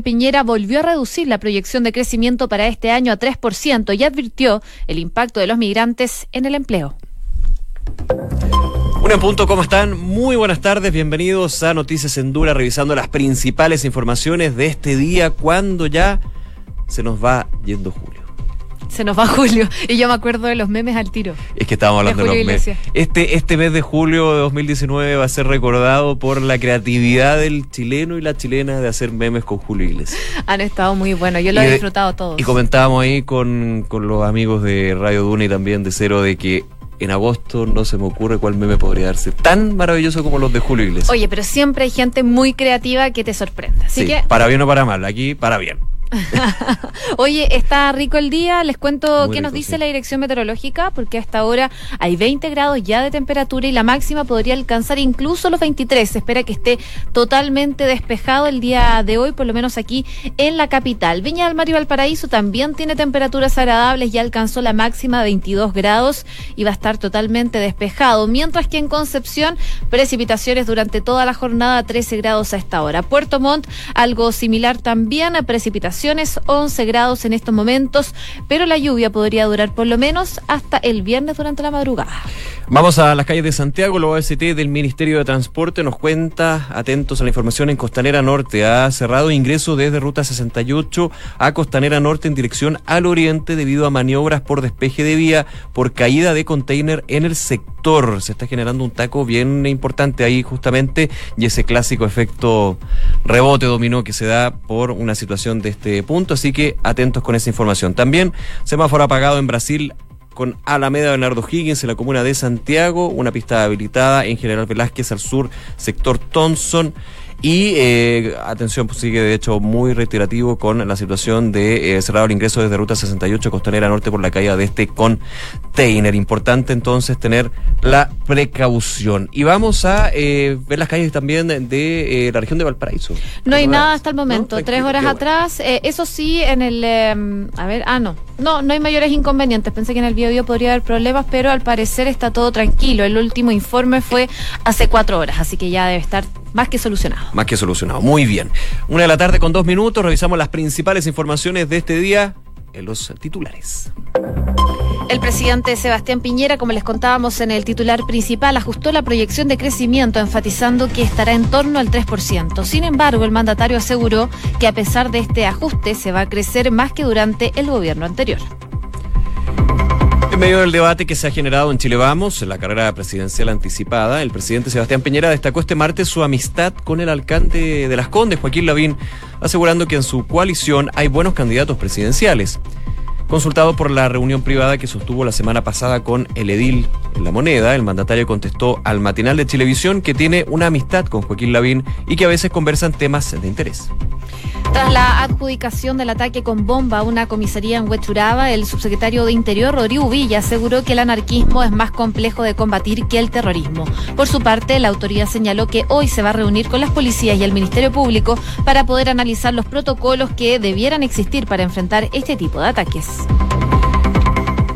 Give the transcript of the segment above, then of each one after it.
Piñera volvió a reducir la proyección de crecimiento para este año a 3% y advirtió el impacto de los migrantes en el empleo. Un en punto, ¿cómo están? Muy buenas tardes, bienvenidos a Noticias en Dura, revisando las principales informaciones de este día, cuando ya se nos va yendo julio. Se nos va julio. Y yo me acuerdo de los memes al tiro. Es que estábamos hablando de, los memes. Este, este mes de julio de 2019 va a ser recordado por la creatividad del chileno y la chilena de hacer memes con Julio Iglesias. Han estado muy buenos. Yo lo Y he disfrutado todos. Y comentábamos ahí con, con los amigos de Radio Duna y también de Cero de que en agosto no se me ocurre cuál meme podría darse tan maravilloso como los de Julio Iglesias. Oye, pero siempre hay gente muy creativa que te sorprende. Así sí, que, para bien o para mal, aquí para bien. oye, está rico el día. Les cuento Muy qué nos dice sí. la dirección meteorológica, porque hasta ahora hay 20 grados ya de temperatura y la máxima podría alcanzar incluso los 23. Se espera que esté totalmente despejado el día de hoy, por lo menos aquí en la capital. Viña del Mar y Valparaíso también tiene temperaturas agradables, ya alcanzó la máxima de 22 grados y va a estar totalmente despejado. Mientras que en Concepción, precipitaciones durante toda la jornada, 13 grados a esta hora. Puerto Montt, algo similar también, a precipitaciones, 11 grados en estos momentos, pero la lluvia podría durar por lo menos hasta el viernes durante la madrugada. Vamos a las calles de Santiago, la OST del Ministerio de Transporte nos cuenta, atentos a la información en Costanera Norte, ha cerrado ingreso desde Ruta 68 a Costanera Norte en dirección al oriente debido a maniobras por despeje de vía por caída de container en el sector. Se está generando un taco bien importante ahí justamente y ese clásico efecto rebote dominó que se da por una situación de este punto, así que atentos con esa información. También semáforo apagado en Brasil con Alameda Bernardo Higgins en la comuna de Santiago, una pista habilitada en General Velázquez al sur, sector Thompson. Y eh, atención, pues sigue de hecho muy reiterativo con la situación de eh, cerrado el ingreso desde Ruta 68 Costanera Norte por la caída de este container. Importante entonces tener la precaución. Y vamos a eh, ver las calles también de eh, la región de Valparaíso. No hay nada hasta el ¿no? momento. Tres horas bueno. atrás, eh, eso sí, en el. eh, a ver, ah, no. No, no hay mayores inconvenientes. Pensé que en el video podría haber problemas, pero al parecer está todo tranquilo. El último informe fue hace cuatro horas, así que ya debe estar más que solucionado. Más que solucionado. Muy bien. Una de la tarde con dos minutos. Revisamos las principales informaciones de este día en los titulares. El presidente Sebastián Piñera, como les contábamos en el titular principal, ajustó la proyección de crecimiento, enfatizando que estará en torno al 3%. Sin embargo, el mandatario aseguró que a pesar de este ajuste, se va a crecer más que durante el gobierno anterior. En medio del debate que se ha generado en Chile Vamos, en la carrera presidencial anticipada, el presidente Sebastián Piñera destacó este martes su amistad con el alcalde de Las Condes, Joaquín Lavín, asegurando que en su coalición hay buenos candidatos presidenciales. Consultado por la reunión privada que sostuvo la semana pasada con el edil en La Moneda, el mandatario contestó al matinal de Televisión que tiene una amistad con Joaquín Lavín y que a veces conversan temas de interés. Tras la adjudicación del ataque con bomba a una comisaría en Huechuraba, el subsecretario de Interior, Rodrigo Villa, aseguró que el anarquismo es más complejo de combatir que el terrorismo. Por su parte, la autoridad señaló que hoy se va a reunir con las policías y el Ministerio Público para poder analizar los protocolos que debieran existir para enfrentar este tipo de ataques.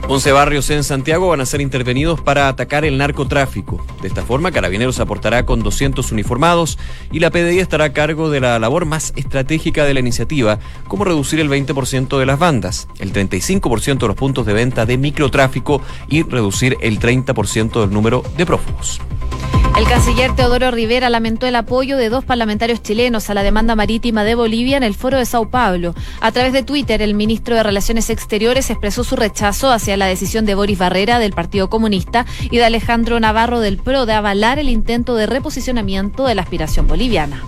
11 barrios en Santiago van a ser intervenidos para atacar el narcotráfico. De esta forma, Carabineros aportará con 200 uniformados y la PDI estará a cargo de la labor más estratégica de la iniciativa, como reducir el 20% de las bandas, el 35% de los puntos de venta de microtráfico y reducir el 30% del número de prófugos. El canciller Teodoro Rivera lamentó el apoyo de dos parlamentarios chilenos a la demanda marítima de Bolivia en el foro de Sao Paulo. A través de Twitter, el ministro de Relaciones Exteriores expresó su rechazo hacia la decisión de Boris Barrera del Partido Comunista y de Alejandro Navarro del PRO de avalar el intento de reposicionamiento de la aspiración boliviana.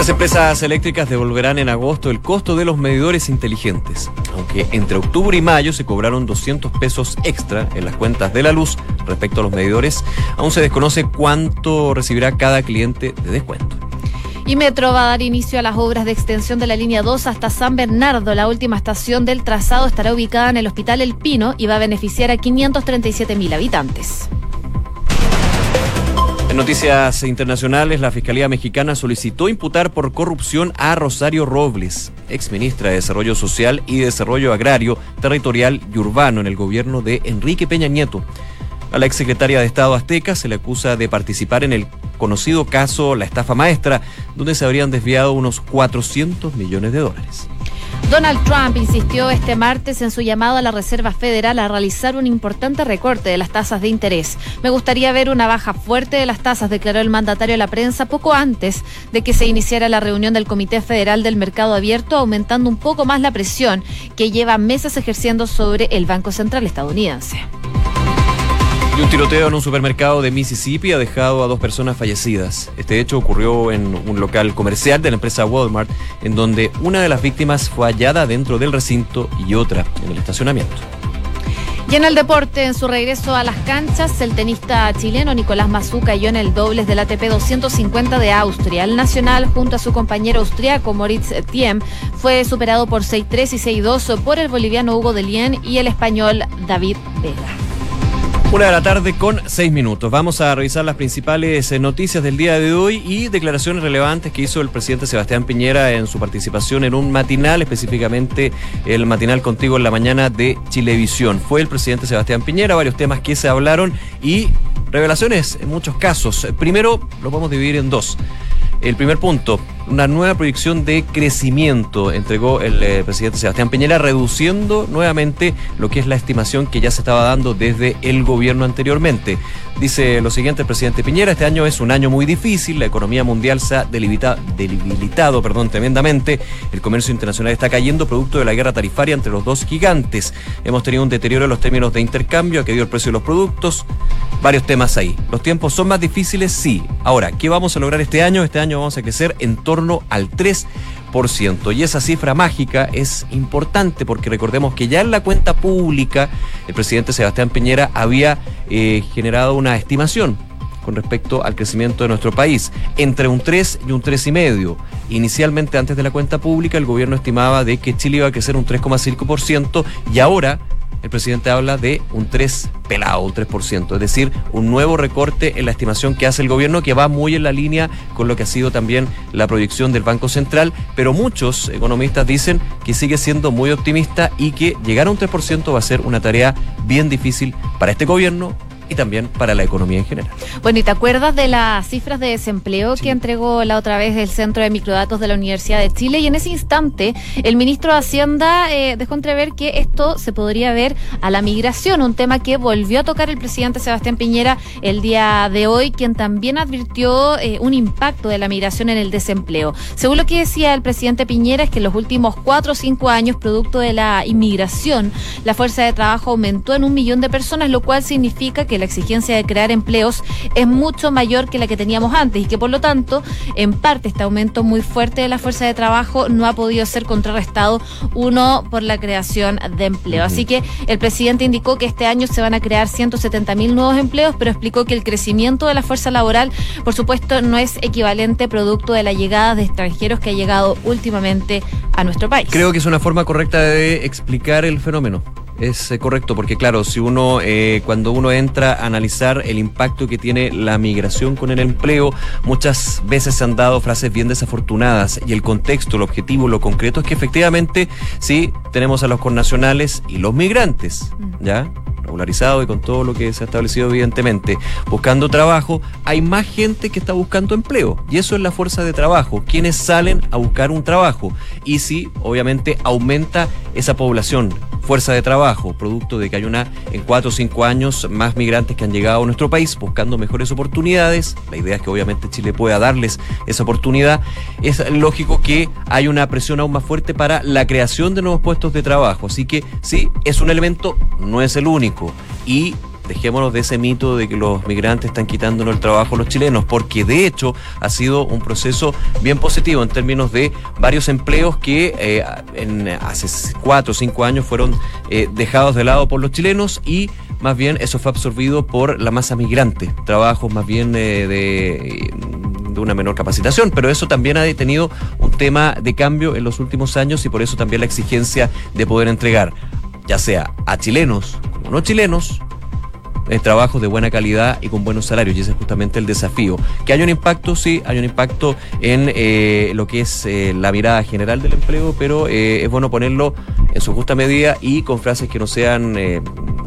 Las empresas eléctricas devolverán en agosto el costo de los medidores inteligentes, aunque entre octubre y mayo se cobraron 200 pesos extra en las cuentas de la luz respecto a los medidores, aún se desconoce cuánto recibirá cada cliente de descuento. Y Metro va a dar inicio a las obras de extensión de la línea 2 hasta San Bernardo. La última estación del trazado estará ubicada en el Hospital El Pino y va a beneficiar a 537 mil habitantes. En noticias internacionales, la Fiscalía Mexicana solicitó imputar por corrupción a Rosario Robles, exministra de Desarrollo Social y Desarrollo Agrario, Territorial y Urbano en el gobierno de Enrique Peña Nieto. A la exsecretaria de Estado Azteca se le acusa de participar en el conocido caso La Estafa Maestra, donde se habrían desviado unos 400 millones de dólares. Donald Trump insistió este martes en su llamado a la Reserva Federal a realizar un importante recorte de las tasas de interés. Me gustaría ver una baja fuerte de las tasas, declaró el mandatario a la prensa poco antes de que se iniciara la reunión del Comité Federal del Mercado Abierto, aumentando un poco más la presión que lleva meses ejerciendo sobre el Banco Central estadounidense. Un tiroteo en un supermercado de Mississippi ha dejado a dos personas fallecidas. Este hecho ocurrió en un local comercial de la empresa Walmart, en donde una de las víctimas fue hallada dentro del recinto y otra en el estacionamiento. Y en el deporte, en su regreso a las canchas, el tenista chileno Nicolás Mazú cayó en el dobles del ATP 250 de Austria. El nacional, junto a su compañero austriaco Moritz Thiem, fue superado por 6-3 y 6-2 por el boliviano Hugo Delien y el español David Vega. Una de la tarde con seis minutos. Vamos a revisar las principales eh, noticias del día de hoy y declaraciones relevantes que hizo el presidente Sebastián Piñera en su participación en un matinal, específicamente el matinal contigo en la mañana de Chilevisión. Fue el presidente Sebastián Piñera, varios temas que se hablaron y revelaciones en muchos casos. Primero, lo vamos a dividir en dos. El primer punto, una nueva proyección de crecimiento entregó el eh, presidente Sebastián Piñera, reduciendo nuevamente lo que es la estimación que ya se estaba dando desde el gobierno anteriormente. Dice lo siguiente el presidente Piñera, este año es un año muy difícil, la economía mundial se ha debilitado perdón, tremendamente, el comercio internacional está cayendo producto de la guerra tarifaria entre los dos gigantes. Hemos tenido un deterioro en los términos de intercambio, ha caído el precio de los productos, varios temas ahí. Los tiempos son más difíciles, sí. Ahora, ¿qué vamos a lograr este año? Este año vamos a crecer en torno al 3%. Y esa cifra mágica es importante porque recordemos que ya en la cuenta pública el presidente Sebastián Piñera había eh, generado una estimación con respecto al crecimiento de nuestro país, entre un 3 y un 3,5. Inicialmente, antes de la cuenta pública, el gobierno estimaba de que Chile iba a crecer un 3,5% y ahora el presidente habla de un 3 pelado, un 3%, es decir, un nuevo recorte en la estimación que hace el gobierno que va muy en la línea con lo que ha sido también la proyección del Banco Central, pero muchos economistas dicen que sigue siendo muy optimista y que llegar a un 3% va a ser una tarea bien difícil para este gobierno, y también para la economía en general. Bueno, ¿y te acuerdas de las cifras de desempleo que entregó la otra vez el Centro de Microdatos de la Universidad de Chile? Y en ese instante, el ministro de Hacienda eh, dejó entrever que esto se podría ver a la migración, un tema que volvió a tocar el presidente Sebastián Piñera el día de hoy, quien también advirtió eh, un impacto de la migración en el desempleo. Según lo que decía el presidente Piñera, es que en los últimos cuatro o cinco años, producto de la inmigración, la fuerza de trabajo aumentó en un millón de personas, lo cual significa que la exigencia de crear empleos es mucho mayor que la que teníamos antes y que por lo tanto, en parte, este aumento muy fuerte de la fuerza de trabajo no ha podido ser contrarrestado, uno, por la creación de empleo. Así que el presidente indicó que este año se van a crear 170 mil nuevos empleos, pero explicó que el crecimiento de la fuerza laboral, por supuesto, no es equivalente producto de la llegada de extranjeros que ha llegado últimamente a nuestro país. Creo que es una forma correcta de explicar el fenómeno. Es eh, correcto, porque claro, si uno, eh, cuando uno entra a analizar el impacto que tiene la migración con el empleo, muchas veces se han dado frases bien desafortunadas y el contexto, el objetivo, lo concreto es que efectivamente sí tenemos a los connacionales y los migrantes, mm. ¿ya? Regularizado y con todo lo que se ha establecido evidentemente, buscando trabajo, hay más gente que está buscando empleo. Y eso es la fuerza de trabajo, quienes salen a buscar un trabajo. Y si, obviamente, aumenta esa población, fuerza de trabajo, producto de que hay una, en cuatro o cinco años, más migrantes que han llegado a nuestro país buscando mejores oportunidades. La idea es que obviamente Chile pueda darles esa oportunidad. Es lógico que hay una presión aún más fuerte para la creación de nuevos puestos de trabajo. Así que sí, es un elemento, no es el único y dejémonos de ese mito de que los migrantes están quitándonos el trabajo a los chilenos, porque de hecho ha sido un proceso bien positivo en términos de varios empleos que eh, en, hace cuatro o cinco años fueron eh, dejados de lado por los chilenos y más bien eso fue absorbido por la masa migrante, trabajos más bien eh, de, de una menor capacitación, pero eso también ha tenido un tema de cambio en los últimos años y por eso también la exigencia de poder entregar ya sea a chilenos como no chilenos, en trabajos de buena calidad y con buenos salarios, y ese es justamente el desafío. Que haya un impacto, sí, hay un impacto en eh, lo que es eh, la mirada general del empleo, pero eh, es bueno ponerlo en su justa medida y con frases que no sean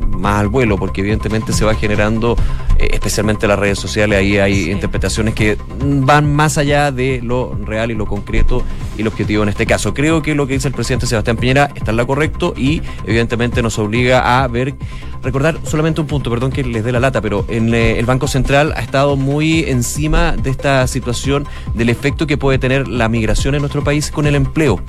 más al vuelo, porque evidentemente se va generando, especialmente en las redes sociales, ahí hay interpretaciones que van más allá de lo real y lo concreto y lo objetivo en este caso. Creo que lo que dice el presidente Sebastián Piñera está en la correcto y evidentemente nos obliga a ver recordar solamente un punto, perdón que les dé la lata, pero en, eh, el Banco Central ha estado muy encima de esta situación del efecto que puede tener la migración en nuestro país con el empleo.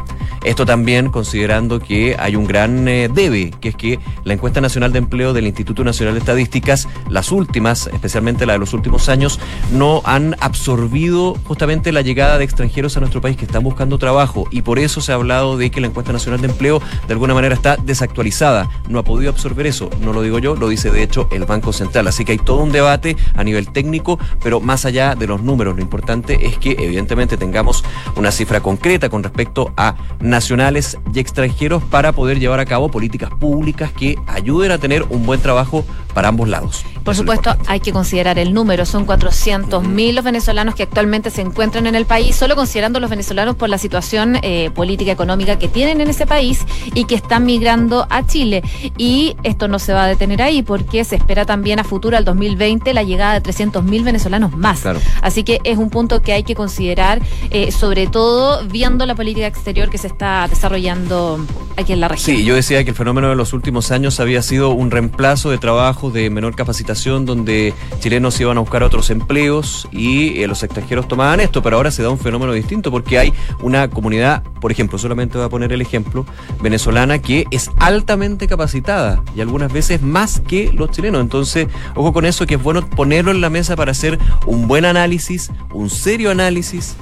Esto también considerando que hay un gran eh, debe, que es que la encuesta nacional de empleo del Instituto Nacional de Estadísticas, las últimas, especialmente la de los últimos años, no han absorbido justamente la llegada de extranjeros a nuestro país que están buscando trabajo y por eso se ha hablado de que la encuesta nacional de empleo de alguna manera está desactualizada, no ha podido absorber eso, no lo digo yo, lo dice de hecho el Banco Central. Así que hay todo un debate a nivel técnico, pero más allá de los números, lo importante es que evidentemente tengamos una cifra concreta con respecto a nacionales y extranjeros para poder llevar a cabo políticas públicas que ayuden a tener un buen trabajo para ambos lados. Por supuesto, hay que considerar el número. Son 400.000 los venezolanos que actualmente se encuentran en el país, solo considerando los venezolanos por la situación eh, política económica que tienen en ese país y que están migrando a Chile. Y esto no se va a detener ahí porque se espera también a futuro, al 2020, la llegada de 300.000 venezolanos más. Así que es un punto que hay que considerar, eh, sobre todo viendo la política exterior que se está desarrollando aquí en la región. Sí, yo decía que el fenómeno de los últimos años había sido un reemplazo de trabajo de menor donde chilenos iban a buscar otros empleos y eh, los extranjeros tomaban esto, pero ahora se da un fenómeno distinto porque hay una comunidad, por ejemplo, solamente voy a poner el ejemplo, venezolana que es altamente capacitada y algunas veces más que los chilenos. Entonces, ojo con eso, que es bueno ponerlo en la mesa para hacer un buen análisis, un serio análisis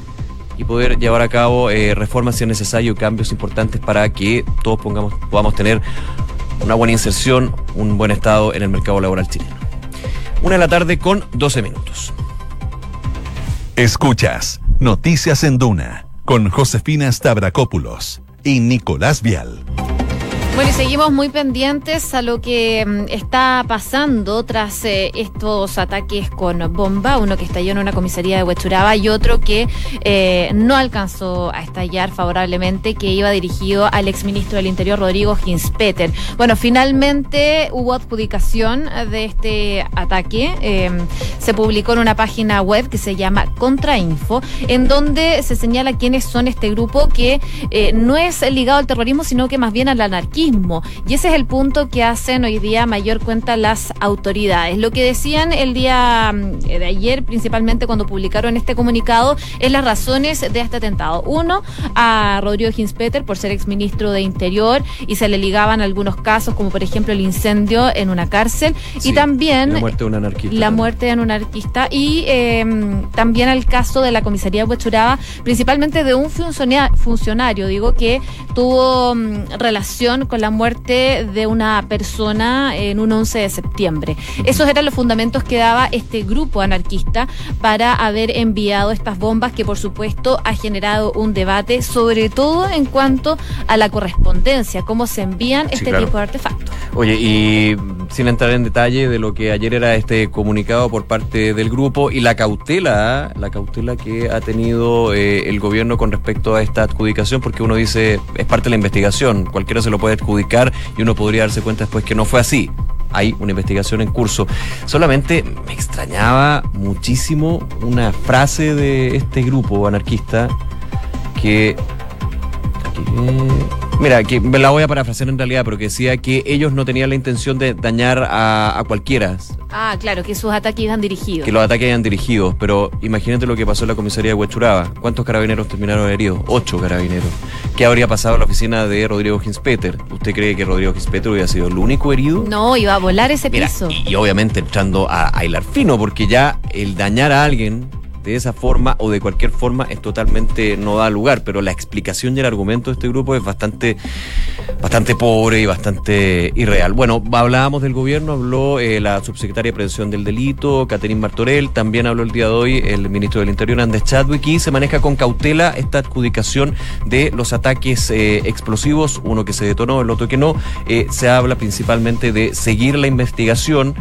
y poder llevar a cabo eh, reformas si es necesario, cambios importantes para que todos pongamos, podamos tener una buena inserción, un buen estado en el mercado laboral chileno. Una de la tarde con 12 minutos. Escuchas Noticias en Duna con Josefina Stavrakopoulos y Nicolás Vial. Bueno, y seguimos muy pendientes a lo que mm, está pasando tras eh, estos ataques con bomba, uno que estalló en una comisaría de Huechuraba y otro que eh, no alcanzó a estallar favorablemente, que iba dirigido al exministro del Interior, Rodrigo Ginspeter. Bueno, finalmente hubo adjudicación de este ataque. Em, se publicó en una página web que se llama Contrainfo, en donde se señala quiénes son este grupo que eh, no es ligado al terrorismo, sino que más bien a la anarquía y ese es el punto que hacen hoy día mayor cuenta las autoridades. Lo que decían el día mm, de ayer, principalmente cuando publicaron este comunicado, es las razones de este atentado. Uno, a Rodrigo Ginspeter por ser exministro de Interior y se le ligaban algunos casos, como por ejemplo el incendio en una cárcel y también la muerte de un anarquista. La muerte de un anarquista y em, también el caso de la comisaría de Huechuraba, principalmente de un funcionario, digo, que tuvo mm, relación con la muerte de una persona en un 11 de septiembre. Esos eran los fundamentos que daba este grupo anarquista para haber enviado estas bombas que por supuesto ha generado un debate, sobre todo en cuanto a la correspondencia, cómo se envían este tipo de artefactos. Oye, y sin entrar en detalle de lo que ayer era este comunicado por parte del grupo y la cautela, la cautela que ha tenido eh, el gobierno con respecto a esta adjudicación, porque uno dice, es parte de la investigación, cualquiera se lo puede adjudicar y uno podría darse cuenta después que no fue así. Hay una investigación en curso. Solamente me extrañaba muchísimo una frase de este grupo anarquista que... Mira, que me la voy a parafrasear en realidad, pero que decía que ellos no tenían la intención de dañar a, cualquiera. Ah, claro, que sus ataques iban dirigidos. Que los ataques iban dirigidos, pero imagínate lo que pasó en la comisaría de Huechuraba. ¿Cuántos carabineros terminaron heridos? Ocho carabineros. ¿Qué habría pasado en la oficina de Rodrigo Ginspeter? ¿Usted cree que Rodrigo Ginspeter hubiera sido el único herido? No, iba a volar ese piso. Y, obviamente entrando a, a hilar fino, porque ya el dañar a alguien de esa forma o de cualquier forma es totalmente no da lugar, pero la explicación y el argumento de este grupo es bastante, bastante pobre y bastante irreal. Bueno, hablábamos del gobierno, habló eh, la subsecretaria de Prevención del Delito, Caterín Martorell, también habló el día de hoy el ministro del Interior, Andrés Chadwick, y se maneja con cautela esta adjudicación de los ataques eh, explosivos, uno que se detonó, el otro que no. Eh, se habla principalmente de seguir la investigación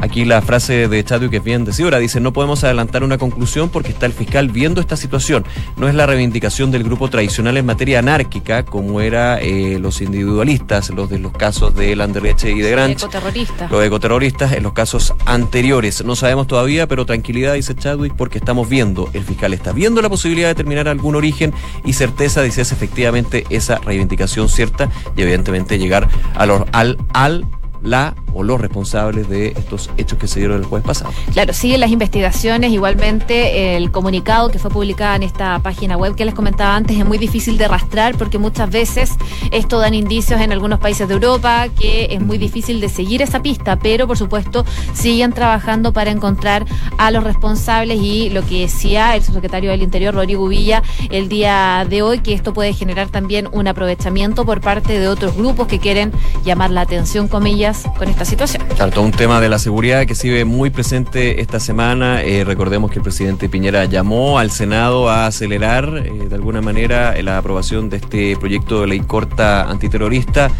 Aquí la frase de Chadwick es bien decidora. Dice, no podemos adelantar una conclusión porque está el fiscal viendo esta situación. No es la reivindicación del grupo tradicional en materia anárquica, como era eh, los individualistas, los de los casos de Landerleche y de Granch. Ecoterroristas. Los ecoterroristas en los casos anteriores. No sabemos todavía, pero tranquilidad, dice Chadwick, porque estamos viendo, el fiscal está viendo la posibilidad de determinar algún origen y certeza de si es efectivamente esa reivindicación cierta y evidentemente llegar a los, al, al la o los responsables de estos hechos que se dieron el jueves pasado. Claro, siguen las investigaciones. Igualmente, el comunicado que fue publicado en esta página web que les comentaba antes es muy difícil de rastrear porque muchas veces esto dan indicios en algunos países de Europa que es muy difícil de seguir esa pista, pero por supuesto siguen trabajando para encontrar a los responsables y lo que decía el subsecretario del Interior, Rodrigo Villa, el día de hoy, que esto puede generar también un aprovechamiento por parte de otros grupos que quieren llamar la atención, comillas, con esta situación. Claro, un tema de la seguridad que sigue muy presente esta semana. Eh, recordemos que el presidente Piñera llamó al Senado a acelerar eh, de alguna manera la aprobación de este proyecto de ley corta antiterrorista.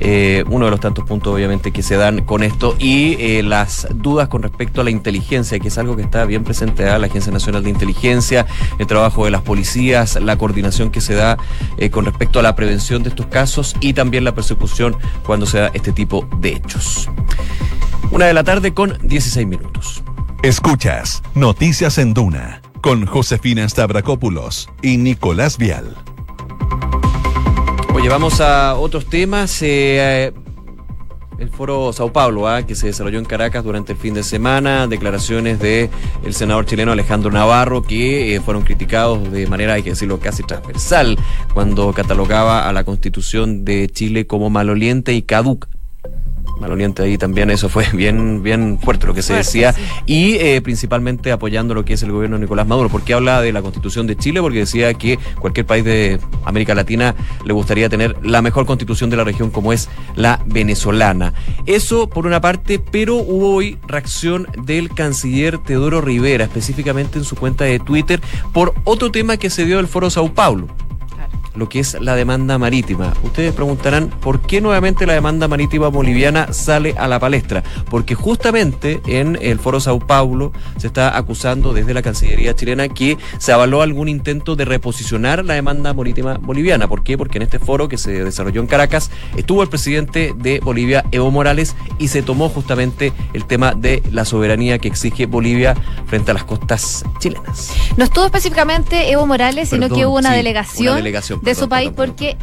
Eh, uno de los tantos puntos obviamente que se dan con esto y eh, las dudas con respecto a la inteligencia, que es algo que está bien presente a la Agencia Nacional de Inteligencia, el trabajo de las policías, la coordinación que se da eh, con respecto a la prevención de estos casos y también la persecución cuando se da este tipo de hechos. Una de la tarde con 16 minutos. Escuchas Noticias en Duna con Josefina Stavrakopoulos y Nicolás Vial. Oye, vamos a otros temas. Eh, el foro Sao Paulo, ¿ah? que se desarrolló en Caracas durante el fin de semana, declaraciones de senador chileno Alejandro Navarro, que eh, fueron criticados de manera, hay que decirlo, casi transversal, cuando catalogaba a la constitución de Chile como maloliente y caduca maloliente ahí también, eso fue bien, bien fuerte lo que se decía, y eh, principalmente apoyando lo que es el gobierno de Nicolás Maduro, porque habla de la constitución de Chile, porque decía que cualquier país de América Latina le gustaría tener la mejor constitución de la región como es la venezolana. Eso por una parte, pero hubo hoy reacción del canciller Teodoro Rivera, específicamente en su cuenta de Twitter, por otro tema que se dio del foro Sao Paulo lo que es la demanda marítima. Ustedes preguntarán por qué nuevamente la demanda marítima boliviana sale a la palestra. Porque justamente en el Foro Sao Paulo se está acusando desde la Cancillería chilena que se avaló algún intento de reposicionar la demanda marítima boliviana. ¿Por qué? Porque en este foro que se desarrolló en Caracas estuvo el presidente de Bolivia, Evo Morales, y se tomó justamente el tema de la soberanía que exige Bolivia frente a las costas chilenas. No estuvo específicamente Evo Morales, sino que hubo una, sí, delegación una delegación, de su país porque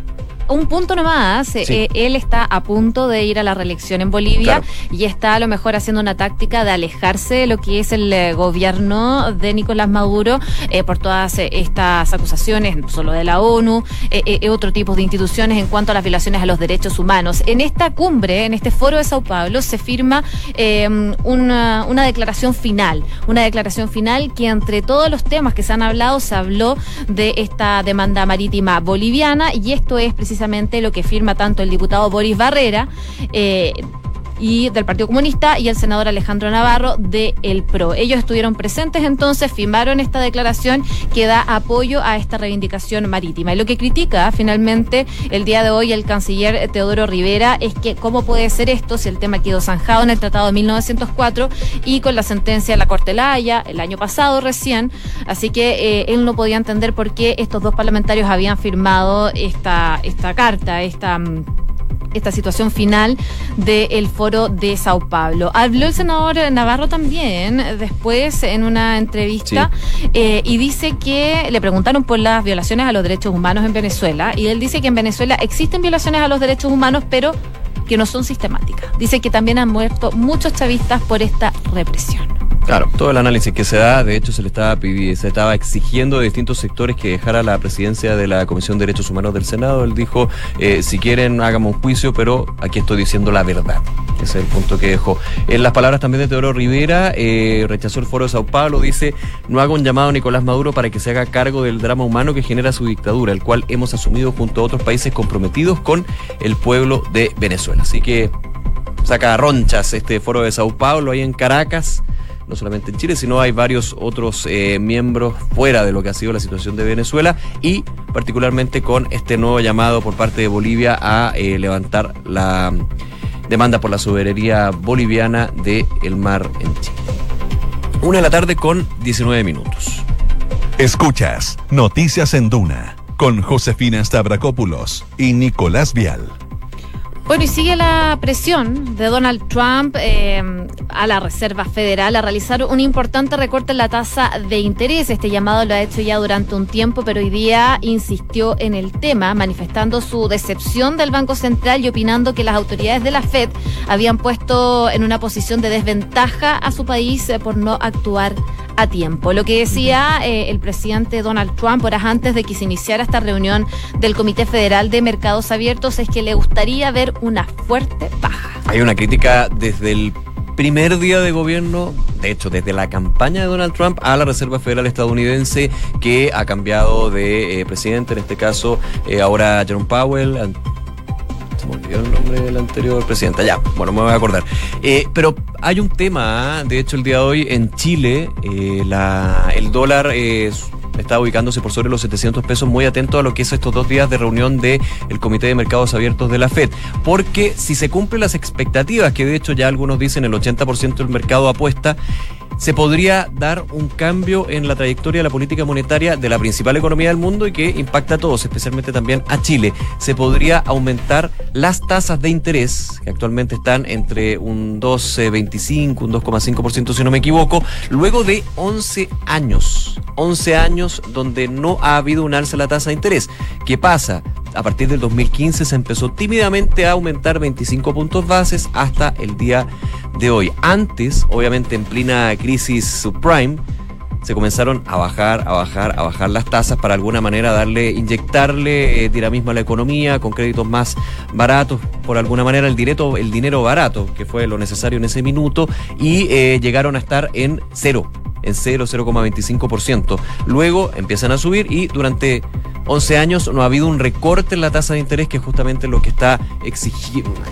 un punto nomás, eh, Sí. eh, él está a punto de ir a la reelección en Bolivia Claro. y está a lo mejor haciendo una táctica de alejarse de lo que es el eh, gobierno de Nicolás Maduro eh, por todas estas acusaciones, no solo de la ONU, eh, otro tipo de instituciones en cuanto a las violaciones a los derechos humanos. En esta cumbre, en este foro de Sao Paulo, se firma eh, una, una declaración final, una declaración final que entre todos los temas que se han hablado, se habló de esta demanda marítima boliviana y esto es precisamente lo que firma tanto el diputado Boris Barrera, eh, y del Partido Comunista y el senador Alejandro Navarro de El PRO. Ellos estuvieron presentes entonces, firmaron esta declaración que da apoyo a esta reivindicación marítima. Y lo que critica finalmente el día de hoy el canciller Teodoro Rivera es que cómo puede ser esto si el tema quedó zanjado en el Tratado de 1904 y con la sentencia de la Corte La Haya el año pasado recién. Así que eh, él no podía entender por qué estos dos parlamentarios habían firmado esta, esta carta, esta... esta situación final del foro de Sao Paulo. Habló el senador Navarro también después en una entrevista eh, y dice que le preguntaron por las violaciones a los derechos humanos en Venezuela y él dice que en Venezuela existen violaciones a los derechos humanos pero que no son sistemáticas. Dice que también han muerto muchos chavistas por esta represión. Claro, todo el análisis que se da, de hecho se le estaba pidi- se estaba exigiendo de distintos sectores que dejara la presidencia de la Comisión de Derechos Humanos del Senado. Él dijo, eh, si quieren hagamos un juicio, pero aquí estoy diciendo la verdad. Ese es el punto que dejó. En las palabras también de Teodoro Rivera, eh, rechazó el foro de Sao Paulo, dice, no haga un llamado a Nicolás Maduro para que se haga cargo del drama humano que genera su dictadura, el cual hemos asumido junto a otros países comprometidos con el pueblo de Venezuela. Así que saca ronchas este foro de Sao Paulo ahí en Caracas, no solamente en Chile, sino hay varios otros eh, miembros fuera de lo que ha sido la situación de Venezuela y particularmente con este nuevo llamado por parte de Bolivia a eh, levantar la demanda por la soberanía boliviana del el mar en Chile. Una de la tarde con 19 minutos. Escuchas Noticias en Duna con Josefina Stavrakopoulos y Nicolás Vial. Bueno, y sigue la presión de Donald Trump eh, a la Reserva Federal a realizar un importante recorte en la tasa de interés. Este llamado lo ha hecho ya durante un tiempo, pero hoy día insistió en el tema, manifestando su decepción del Banco Central y opinando que las autoridades de la Fed habían puesto en una posición de desventaja a su país eh, por no actuar a tiempo. Lo que decía eh, el presidente Donald Trump horas antes de que se iniciara esta reunión del Comité Federal de Mercados Abiertos es que le gustaría ver una fuerte baja. Hay una crítica desde el primer día de gobierno, de hecho desde la campaña de Donald Trump a la Reserva Federal estadounidense que ha cambiado de eh, presidente, en este caso eh, ahora Jerome Powell, se me olvidó el nombre del anterior presidente. Ya, bueno, me voy a acordar. Eh, pero hay un tema, ¿ah? de hecho, el día de hoy en Chile, eh, la, el dólar eh, está ubicándose por sobre los 700 pesos, muy atento a lo que es estos dos días de reunión del el Comité de Mercados Abiertos de la FED. Porque si se cumplen las expectativas, que de hecho ya algunos dicen el 80% del mercado apuesta, se podría dar un cambio en la trayectoria de la política monetaria de la principal economía del mundo y que impacta a todos, especialmente también a Chile. Se podría aumentar las tasas de interés, que actualmente están entre un 12,25, un 2,5% si no me equivoco, luego de 11 años. 11 años donde no ha habido un alza en la tasa de interés. ¿Qué pasa? a partir del 2015 se empezó tímidamente a aumentar 25 puntos bases hasta el día de hoy. Antes, obviamente en plena crisis subprime, se comenzaron a bajar, a bajar, a bajar las tasas para alguna manera darle, inyectarle eh, dinamismo a la economía con créditos más baratos, por alguna manera el dinero, el dinero barato, que fue lo necesario en ese minuto, y eh, llegaron a estar en cero, en 0, 0,25%. Luego empiezan a subir y durante 11 años no ha habido un recorte en la tasa de interés, que es justamente lo que está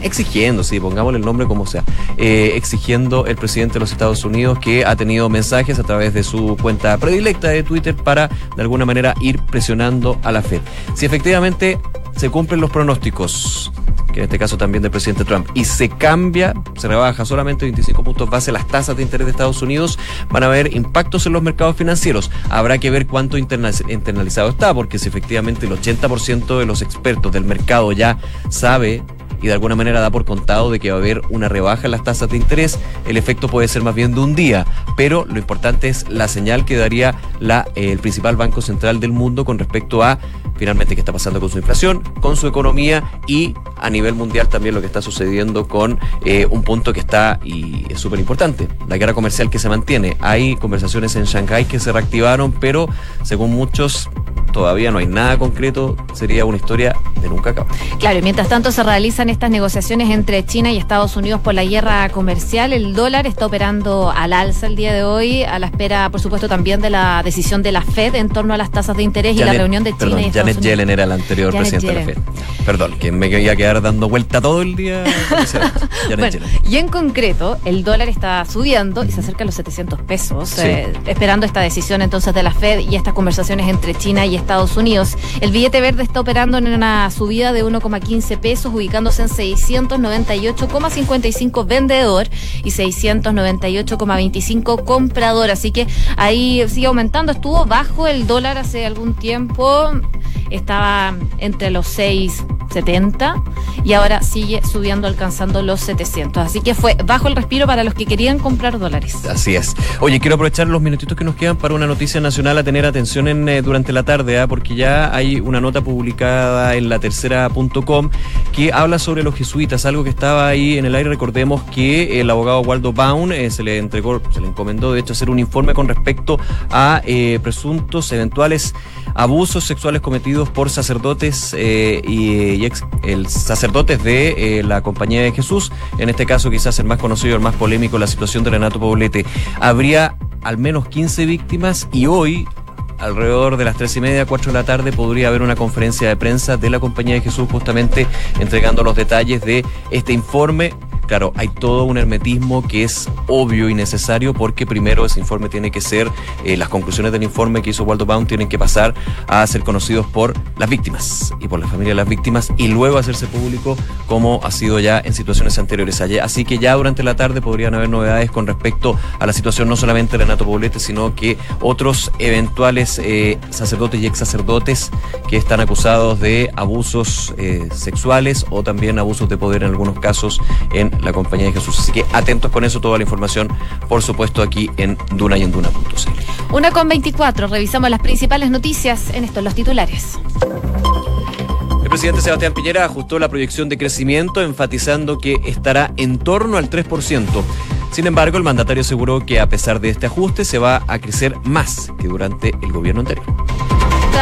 exigiendo, sí, pongámosle el nombre como sea, eh, exigiendo el presidente de los Estados Unidos, que ha tenido mensajes a través de su cuenta predilecta de Twitter para, de alguna manera, ir presionando a la Fed. Si efectivamente se cumplen los pronósticos que en este caso también del presidente Trump, y se cambia, se rebaja solamente 25 puntos base las tasas de interés de Estados Unidos, van a haber impactos en los mercados financieros. Habrá que ver cuánto internalizado está, porque si efectivamente el 80% de los expertos del mercado ya sabe y de alguna manera da por contado de que va a haber una rebaja en las tasas de interés, el efecto puede ser más bien de un día, pero lo importante es la señal que daría la, eh, el principal banco central del mundo con respecto a finalmente qué está pasando con su inflación, con su economía y a nivel mundial también lo que está sucediendo con eh, un punto que está y es súper importante, la guerra comercial que se mantiene. Hay conversaciones en Shanghái que se reactivaron, pero según muchos todavía no hay nada concreto, sería una historia de nunca acabar. Claro, y mientras tanto se realizan estas negociaciones entre China y Estados Unidos por la guerra comercial, el dólar está operando al alza el día de hoy, a la espera, por supuesto, también de la decisión de la Fed en torno a las tasas de interés y la reunión de China perdón, y Estados Janet Unidos. Yellen era la anterior Janet presidenta de la Yellen. Fed. Perdón, que me iba a quedar dando vuelta todo el día. Bueno, Yellen. y en concreto, el dólar está subiendo y se acerca a los 700 pesos, Sí. eh, esperando esta decisión entonces de la Fed y estas conversaciones entre China y Estados Unidos. El billete verde está operando en una subida de 1,15 pesos, ubicándose en 698,55 vendedor y 698,25 comprador. Así que ahí sigue aumentando. Estuvo bajo el dólar hace algún tiempo, estaba entre los 6,70 y ahora sigue subiendo, alcanzando los 700. Así que fue bajo el respiro para los que querían comprar dólares. Así es. Oye, quiero aprovechar los minutitos que nos quedan para una noticia nacional a tener atención en, eh, durante la tarde, ¿ah? porque ya hay una nota publicada en la tercera.com que habla sobre los jesuitas, algo que estaba ahí en el aire. Recordemos que el abogado Waldo Baun eh, se le entregó, se le encomendó de hecho hacer un informe con respecto a eh, presuntos eventuales abusos sexuales cometidos por sacerdotes eh, y, y ex, el sacerdotes de eh, la Compañía de Jesús, en este caso quizás el más conocido, el más polémico, la situación de Renato Poblete. Habría al menos 15 víctimas y hoy alrededor de las tres y media, cuatro de la tarde, podría haber una conferencia de prensa de la Compañía de Jesús justamente entregando los detalles de este informe claro, hay todo un hermetismo que es obvio y necesario porque primero ese informe tiene que ser, eh, las conclusiones del informe que hizo Waldo Baum tienen que pasar a ser conocidos por las víctimas y por la familia de las víctimas y luego hacerse público como ha sido ya en situaciones anteriores. Así que ya durante la tarde podrían haber novedades con respecto a la situación no solamente de Renato Poblete, sino que otros eventuales eh, sacerdotes y ex sacerdotes que están acusados de abusos eh, sexuales o también abusos de poder en algunos casos en la Compañía de Jesús. Así que atentos con eso, toda la información, por supuesto, aquí en Duna y en Duna.cl. Una con 24, revisamos las principales noticias en estos los titulares. El presidente Sebastián Piñera ajustó la proyección de crecimiento, enfatizando que estará en torno al 3%. Sin embargo, el mandatario aseguró que a pesar de este ajuste se va a crecer más que durante el gobierno anterior.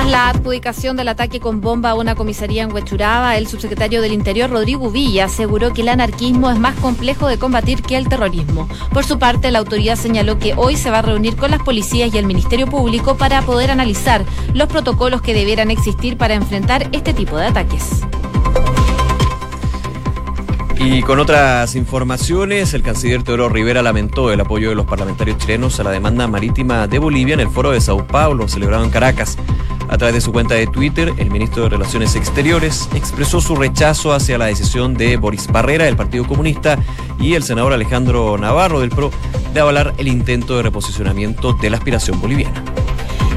Tras la adjudicación del ataque con bomba a una comisaría en Huechuraba, el subsecretario del Interior, Rodrigo Villa, aseguró que el anarquismo es más complejo de combatir que el terrorismo. Por su parte, la autoridad señaló que hoy se va a reunir con las policías y el Ministerio Público para poder analizar los protocolos que debieran existir para enfrentar este tipo de ataques. Y con otras informaciones, el canciller Teodoro Rivera lamentó el apoyo de los parlamentarios chilenos a la demanda marítima de Bolivia en el foro de Sao Paulo, celebrado en Caracas. A través de su cuenta de Twitter, el ministro de Relaciones Exteriores expresó su rechazo hacia la decisión de Boris Barrera del Partido Comunista y el senador Alejandro Navarro del PRO de avalar el intento de reposicionamiento de la aspiración boliviana.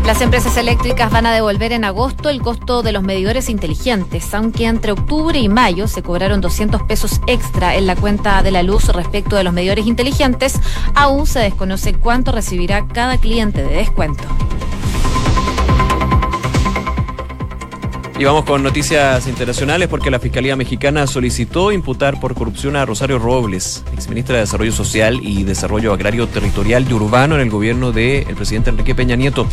Las empresas eléctricas van a devolver en agosto el costo de los medidores inteligentes, aunque entre octubre y mayo se cobraron 200 pesos extra en la cuenta de la luz respecto de los medidores inteligentes, aún se desconoce cuánto recibirá cada cliente de descuento. Y vamos con noticias internacionales porque la Fiscalía Mexicana solicitó imputar por corrupción a Rosario Robles, exministra de Desarrollo Social y Desarrollo Agrario Territorial y Urbano en el gobierno del presidente Enrique Peña Nieto.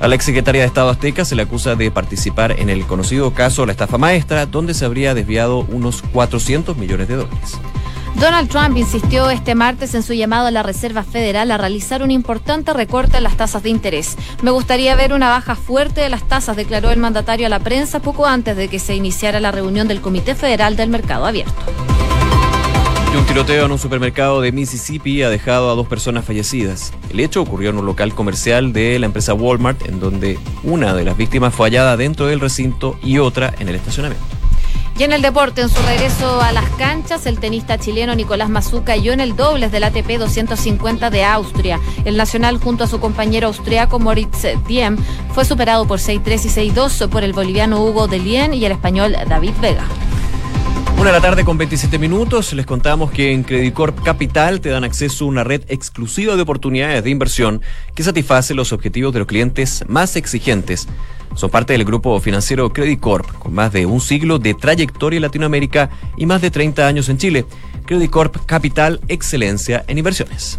A la exsecretaria de Estado Azteca se le acusa de participar en el conocido caso La Estafa Maestra, donde se habría desviado unos 400 millones de dólares. Donald Trump insistió este martes en su llamado a la Reserva Federal a realizar un importante recorte en las tasas de interés. Me gustaría ver una baja fuerte de las tasas, declaró el mandatario a la prensa poco antes de que se iniciara la reunión del Comité Federal del Mercado Abierto. un tiroteo en un supermercado de Mississippi ha dejado a dos personas fallecidas. El hecho ocurrió en un local comercial de la empresa Walmart, en donde una de las víctimas fue hallada dentro del recinto y otra en el estacionamiento. Y en el deporte, en su regreso a las canchas, el tenista chileno Nicolás Mazú cayó en el dobles del ATP 250 de Austria. El nacional, junto a su compañero austriaco Moritz Diem, fue superado por 6-3 y 6-2 por el boliviano Hugo Delien y el español David Vega. Una de la tarde con 27 minutos, les contamos que en Credicorp Capital te dan acceso a una red exclusiva de oportunidades de inversión que satisface los objetivos de los clientes más exigentes. Son parte del grupo financiero Credit Corp, con más de un siglo de trayectoria en Latinoamérica y más de 30 años en Chile. Credit Corp Capital, excelencia en inversiones.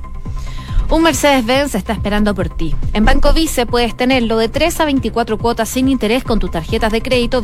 Un Mercedes-Benz está esperando por ti. En Banco Vice puedes tenerlo de 3 a 24 cuotas sin interés con tus tarjetas de crédito